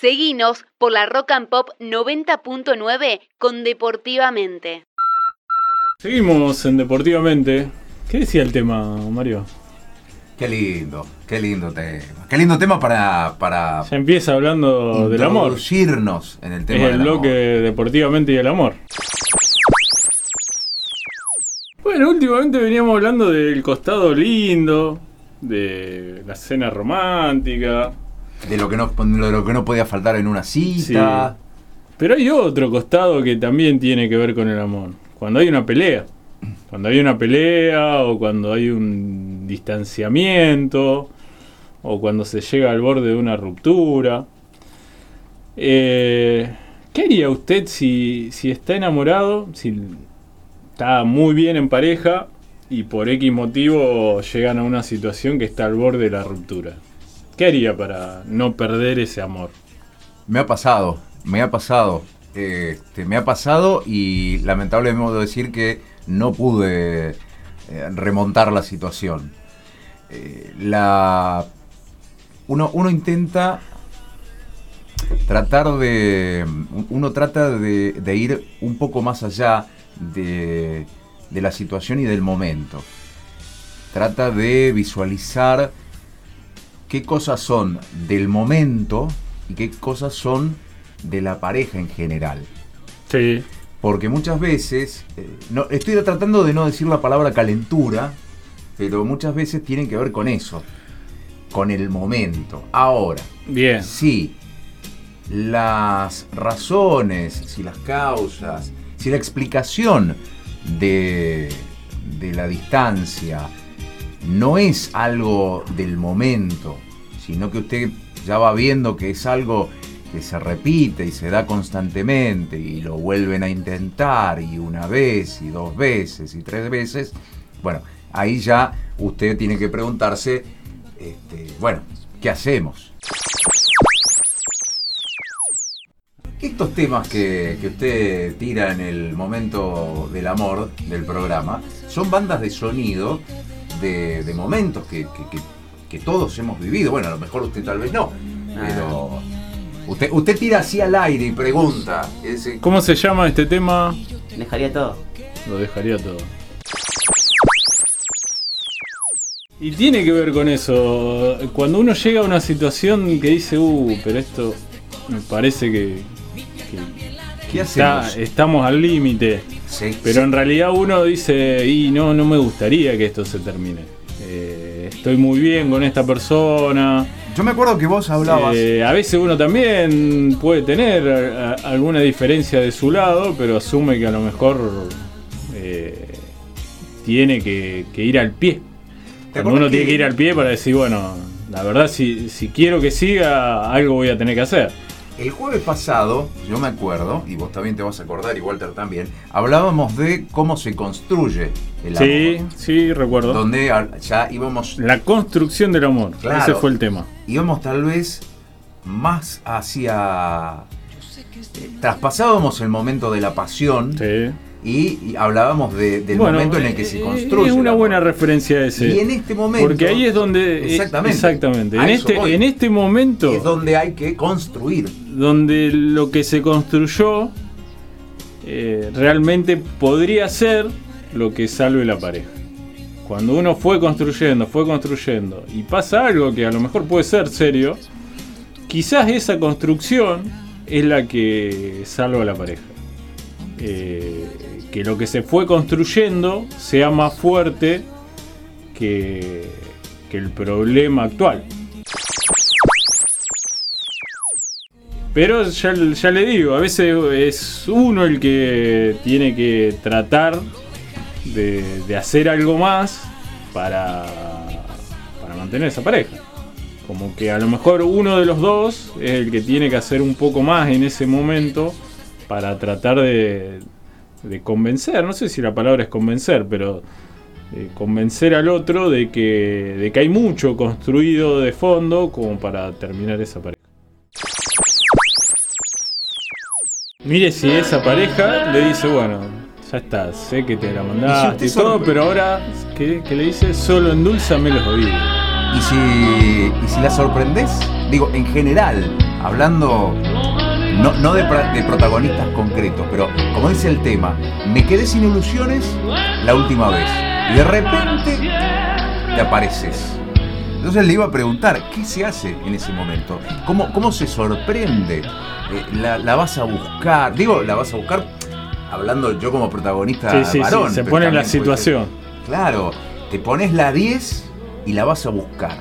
Seguinos por la Rock and Pop 90.9 con Deportivamente. Seguimos en Deportivamente. ¿Qué decía el tema, Mario? Qué lindo, qué lindo tema. Qué lindo tema para. para ya empieza hablando del amor. Introducirnos en el tema es el bloque Deportivamente y el amor. Bueno, últimamente veníamos hablando del costado lindo, de la escena romántica. De lo que no, de lo que no podía faltar en una cita. Pero hay otro costado que también tiene que ver con el amor. Cuando hay una pelea. Cuando hay una pelea o cuando hay un distanciamiento o cuando se llega al borde de una ruptura. Eh, ¿Qué haría usted si, si está enamorado, si está muy bien en pareja y por X motivo llegan a una situación que está al borde de la ruptura? ¿Qué haría para no perder ese amor? Me ha pasado, me ha pasado. Este, me ha pasado y lamentablemente decir que no pude eh, remontar la situación. Eh, la, uno, intenta tratar de. Uno trata de, ir un poco más allá de, la situación y del momento. Trata de visualizar qué cosas son del momento y qué cosas son de la pareja en general. Sí. Porque muchas veces, eh, no, estoy tratando de no decir la palabra calentura, pero muchas veces tienen que ver con eso, con el momento. Ahora, bien. Si las razones, si las causas, si la explicación de, de la distancia no es algo del momento, sino que usted ya va viendo que es algo que se repite y se da constantemente y lo vuelven a intentar y una vez y dos veces y tres veces, bueno, ahí ya usted tiene que preguntarse, este, bueno, ¿qué hacemos? Estos temas que, usted tira en el momento del amor del programa son bandas de sonido de, momentos que, que, todos hemos vivido. Bueno, a lo mejor usted tal vez no, pero Usted, usted tira así al aire y pregunta. ¿Cómo se llama este tema? Dejaría todo. Lo dejaría todo. Y tiene que ver con eso. Cuando uno llega a una situación que dice, uh, pero esto me parece que, ¿Qué estamos al límite. Pero en realidad uno dice, y no, no me gustaría que esto se termine. Eh, estoy muy bien con esta persona yo me acuerdo que vos hablabas. Eh, a veces uno también puede tener eh, alguna diferencia de su lado, pero asume que a lo mejor eh, tiene que, ir al pie. uno tiene que ir al pie para decir, bueno, la verdad, si, si quiero que siga, algo voy a tener que hacer. El jueves pasado, yo me acuerdo, y vos también te vas a acordar, y Walter también, hablábamos de cómo se construye el amor. Sí, sí, recuerdo. Donde ya íbamos... La construcción del amor, ese fue el tema. Íbamos tal vez más hacia... Eh, traspasábamos el momento de la pasión. Sí y, hablábamos del momento en el que se eh, construye. Es una buena referencia ese. Y en este momento. Porque ahí es donde. Eh, exactamente. exactamente. En este, en este momento. Es donde hay que construir. Donde lo que se construyó eh, realmente podría ser lo que salve la pareja. Cuando uno fue construyendo, fue construyendo y pasa algo que a lo mejor puede ser serio, quizás esa construcción es la que salva a la pareja. Eh, que lo que se fue construyendo sea más fuerte que, el problema actual. Pero ya, le digo, a veces es uno el que tiene que tratar de, hacer algo más para, para mantener esa pareja. Como que a lo mejor uno de los dos es el que tiene que hacer un poco más en ese momento para tratar de, convencer, no sé si la palabra es convencer, pero eh, convencer al otro de que, de que hay mucho construido de fondo como para terminar esa pareja. Mire si esa pareja le dice, bueno, ya está, sé que te la mandaste y, todo, pero ahora, ¿qué, le dice? Solo endulzame los oídos. ¿Y si, ¿Y si la sorprendes? Digo, en general, hablando no, no de, de protagonistas concretos, pero como dice el tema, me quedé sin ilusiones la última vez. Y de repente te apareces. Entonces le iba a preguntar, ¿qué se hace en ese momento? ¿Cómo, cómo se sorprende? Eh, la, la vas a buscar? Digo, la vas a buscar hablando yo como protagonista Sí, sí, sí, varón. se pone en la puede situación. Claro, te pones la 10 y la vas a buscar.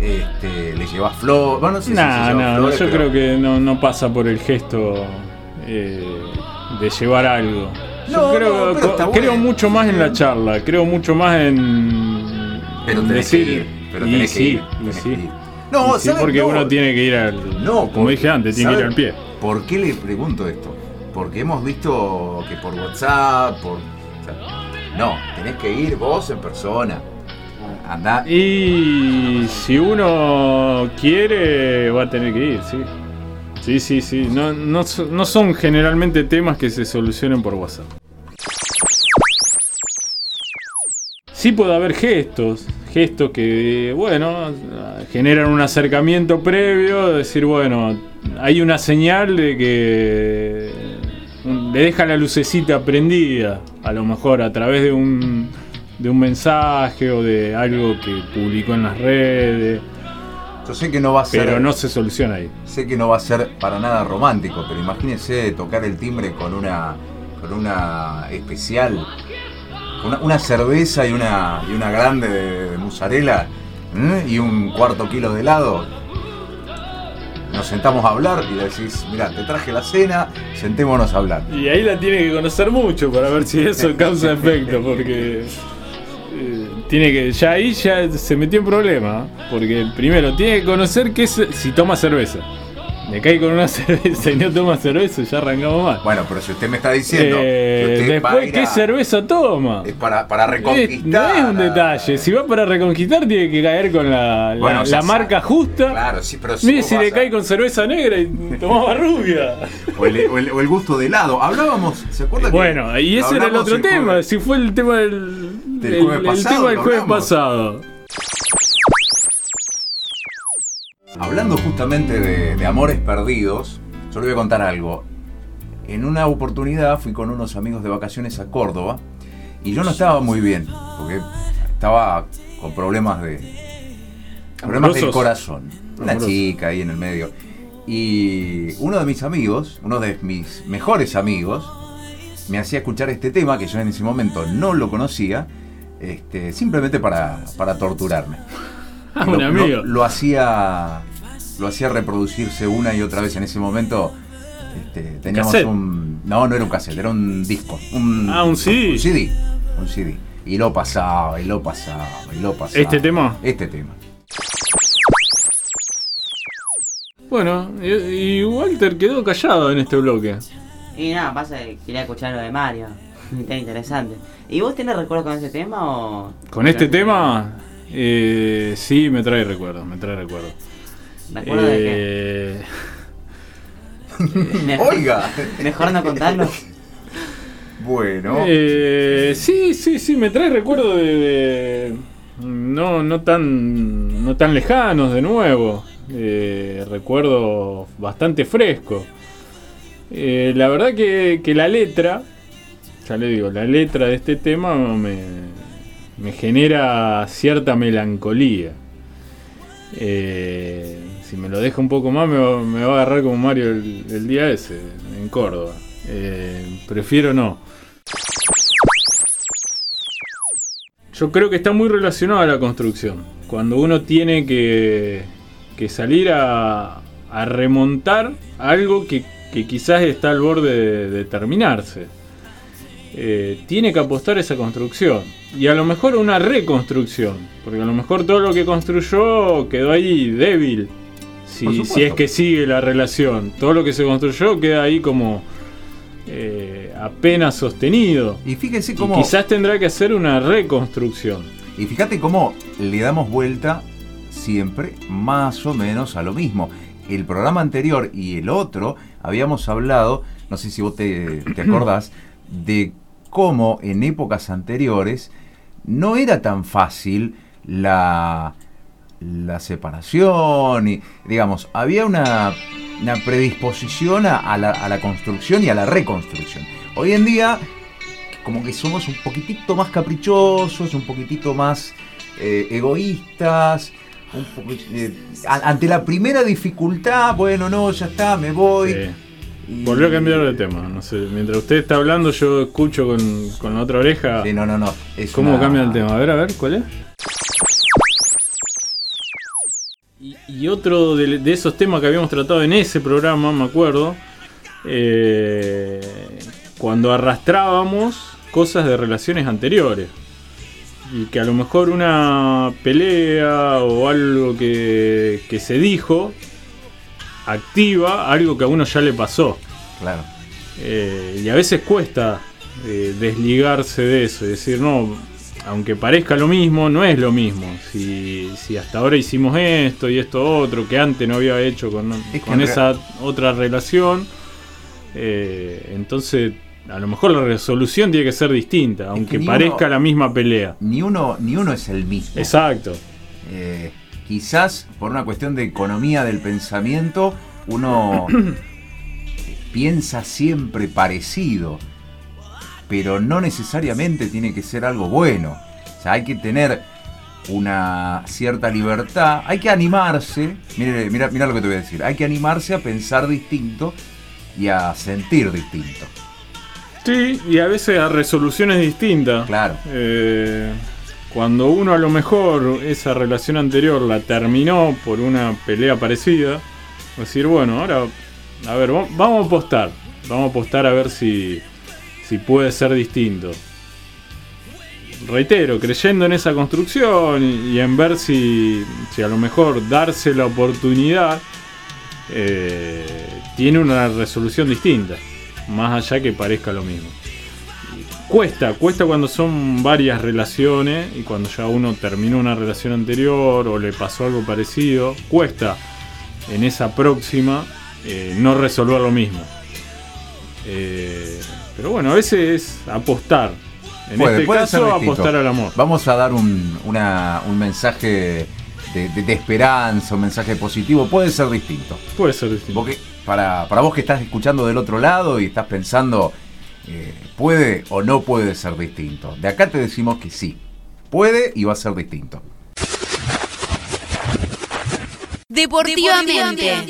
Este, le llevas flor. Bueno, no sé si se No, flores, yo pero- creo que no, no pasa por el gesto eh, de llevar algo. Yo No, creo, está creo bueno. mucho más en la charla, creo mucho más en Pero en decir ir, pero y tenés sí, que ir, y tenés sí. que ir. No, Y sí, porque No. uno tiene que ir al No, como por- dije antes, tiene que ir ¿sabe al pie. ¿Por qué le pregunto esto? Porque hemos visto que por WhatsApp, por. o sea, no, tenés que ir vos en persona. Andá. Y si uno quiere, va a tener que ir, sí. Sí, sí, sí. No, no, no son generalmente temas que se solucionen por WhatsApp. Sí puede haber gestos, gestos que, bueno, generan un acercamiento previo, decir, bueno, hay una señal de que le deja la lucecita prendida, a lo mejor a través de un, de un mensaje o de algo que publicó en las redes, Yo sé que no va a ser. pero no se soluciona ahí. Sé que no va a ser para nada romántico, pero imagínese tocar el timbre con una. con una especial. Una, una cerveza y una. y una grande de, de mozzarella. ¿eh? y un cuarto kilo de helado. Nos sentamos a hablar y le decís, mira, te traje la cena, sentémonos a hablar. Y ahí la tiene que conocer mucho para ver si eso causa efecto, porque eh, tiene que ya ahí ya se metió en problema, porque primero tiene que conocer que si toma cerveza. Le cae con una cerveza y no toma cerveza, ya arrancamos mal. Bueno, pero si usted me está diciendo Eh, que usted después, ¿qué a- cerveza toma? es para, para Eh, reconquistar. no es un detalle, si va para reconquistar tiene que caer con la, la- Bueno, la marca justa. Claro, sí, pero si Mire si le a- cae con cerveza negra y tomaba rubia. o, el, o el- o el gusto de helado. Hablábamos, ¿se acuerda que Bueno, y ese era el otro tema, jueves? si fue el tema del, Del el- jueves el pasado, tema del lo jueves hablamos. pasado. Hablando justamente de, de amores perdidos, yo le voy a contar algo. En una oportunidad fui con unos amigos de vacaciones a Córdoba y yo no estaba muy bien, porque estaba con problemas de problemas del corazón. Una Amorosos. chica ahí en el medio. Y uno de mis amigos, uno de mis mejores amigos, me hacía escuchar este tema que yo en ese momento no lo conocía, este, simplemente para, para torturarme. Ah, Lo- un lo- amigo. Lo, hacía lo hacía reproducirse una y otra vez en ese momento. este, teníamos ¿Cassette? un. No, no era un cassette, era un disco. Un, Ah, un CD. Un CD. Un CD. Y lo pasaba, y lo pasaba, y lo pasaba. ¿Este tema? Este tema. Bueno, y, y Walter quedó callado en este bloque. Y nada, pasa que quería escuchar lo de Mario. Está interesante. ¿Y vos tenés recuerdo con ese tema o.? Con este tema, eh, sí, me trae recuerdos, me trae recuerdos. ¿Recuerdo de Eh, qué? Mejor, Oiga. mejor no contarlo. Bueno. eh, sí, sí, sí, me trae recuerdos de, de- no, no tan, no tan lejanos de nuevo. Eh, recuerdos bastante frescos. Eh, la verdad que, que la letra, ya le digo, la letra de este tema me, me genera cierta melancolía. Eh, si me lo deja un poco más, me va, me va a agarrar como Mario el, día ese, en Córdoba. Eh, prefiero no. Yo creo que está muy relacionado a la construcción. Cuando uno tiene que, que salir a, a remontar algo que, que quizás está al borde de, de terminarse. Eh, tiene que apostar esa construcción. Y a lo mejor una reconstrucción. Porque a lo mejor todo lo que construyó quedó ahí débil. Si, es que sigue la relación. Todo lo que se construyó queda ahí como eh, apenas sostenido. Y fíjense Y cómo. quizás tendrá que hacer una reconstrucción. Y fíjate cómo le damos vuelta siempre más o menos a lo mismo. El programa anterior y el otro habíamos hablado, no sé si vos te, te acordás, de cómo en épocas anteriores no era tan fácil la la separación y, digamos, había una, una predisposición a, la, a la construcción y a la reconstrucción. Hoy en día, como que somos un poquitito más caprichosos, un poquitito más eh, egoístas. un poco- eh, ante la primera dificultad, bueno, no, ya está, me voy. Y- Volvió a cambiar de tema. No sé, mientras usted está hablando, yo escucho con, con la otra oreja. Sí, no, no, no. es ¿Cómo una- cambia el tema? A ver, a ver, ¿cuál es? Y, y otro de, de esos temas que habíamos tratado en ese programa, me acuerdo, eh, cuando arrastrábamos cosas de relaciones anteriores. Y que a lo mejor una pelea o algo que, que se dijo activa algo que a uno ya le pasó. Claro. Eh, y a veces cuesta eh, desligarse de eso y decir, no, aunque parezca lo mismo, no es lo mismo. Si, si hasta ahora hicimos esto y esto otro que antes no había hecho con, Es esa otra relación, eh, entonces a lo mejor la resolución tiene que ser distinta, aunque parezca uno- la misma pelea. Ni uno, ni uno es el mismo. Exacto. Eh, quizás por una cuestión de economía del pensamiento, uno piensa siempre parecido, pero no necesariamente tiene que ser algo bueno. O sea, hay que tener una cierta libertad, hay que animarse, mira lo que te voy a decir, hay que animarse a pensar distinto y a sentir distinto. Sí, y a veces a resoluciones distintas. Claro. Eh, cuando uno a lo mejor esa relación anterior la terminó por una pelea parecida, decir, bueno, ahora, a ver, va- vamos a apostar. Vamos a apostar a ver si, si puede ser distinto. Reitero, creyendo en esa construcción y en ver si, si a lo mejor darse la oportunidad eh, tiene una resolución distinta, más allá que parezca lo mismo. Cuesta, cuesta cuando son varias relaciones y cuando ya uno terminó una relación anterior o le pasó algo parecido, cuesta en esa próxima eh, no resolver lo mismo. Eh, pero bueno, a veces es apostar. En Puede- este puede caso, apostar al amor. Vamos a dar un, una- un mensaje de, de- de esperanza, un mensaje positivo. Puede ser distinto. Puede ser distinto. Porque para, para vos que estás escuchando del otro lado y estás pensando, eh, ¿puede o no puede ser distinto? De acá te decimos que sí. Puede y va a ser distinto. Deportivamente.